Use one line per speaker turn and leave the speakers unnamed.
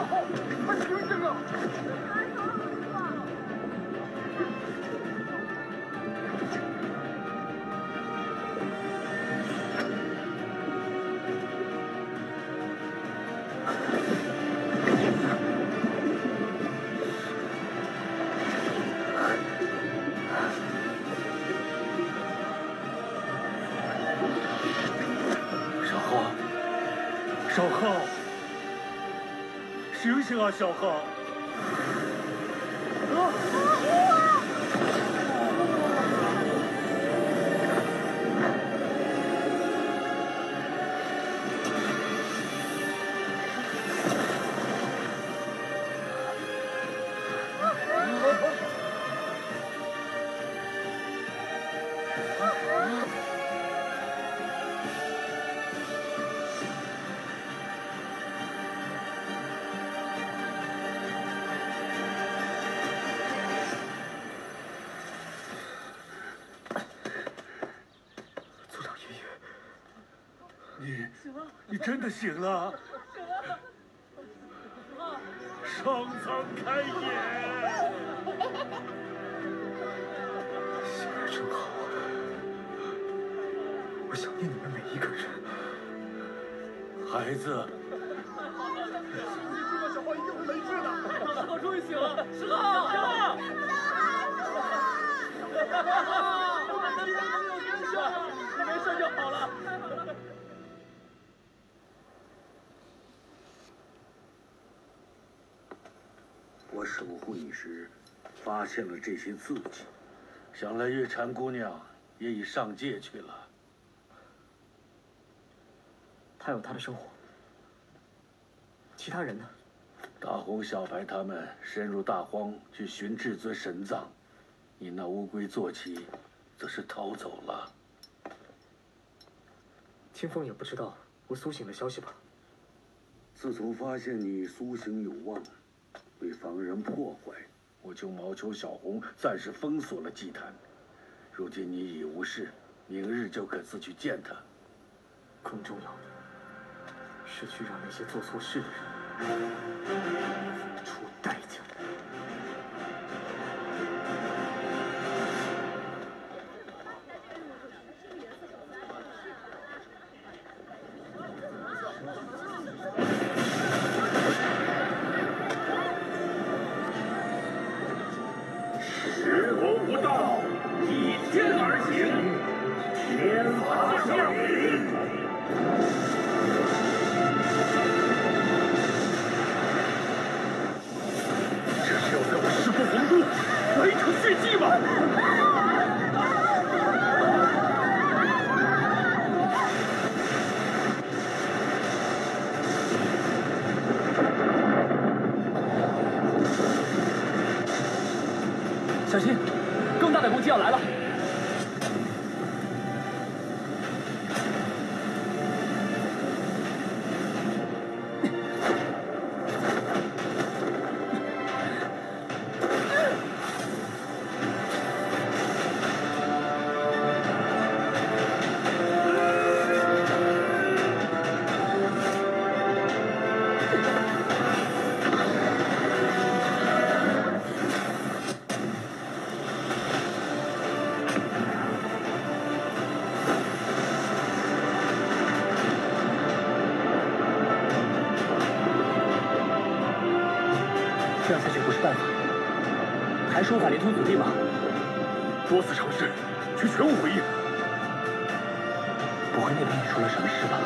小浩，快醒醒啊，
小
贺。
你，你真的醒了？上苍开眼！
爷，醒来真好。我想念你们每一个人。
孩子，
小浩一定会没事的。
小浩终于醒了，十号，十号，小浩，我们的小朋友真香，你没事就好了。
我守护你时，发现了这些字迹，想来月蝉姑娘也已上界去了。
她有她的生活，其他人呢？
大红、小白他们深入大荒去寻至尊神藏，你那乌龟坐骑，则是逃走了。
清风也不知道我苏醒的消息吧？
自从发现你苏醒有望，为防人破坏，我就毛求小红暂时封锁了祭坛。如今你已无事，明日就可自去见他。
更重要的是去让那些做错事的人小心，更大的攻击要来了！这样下去不是办法，还是无法连通土地吗？
多次尝试，却全无回应。
不会那边也出了什么事吧？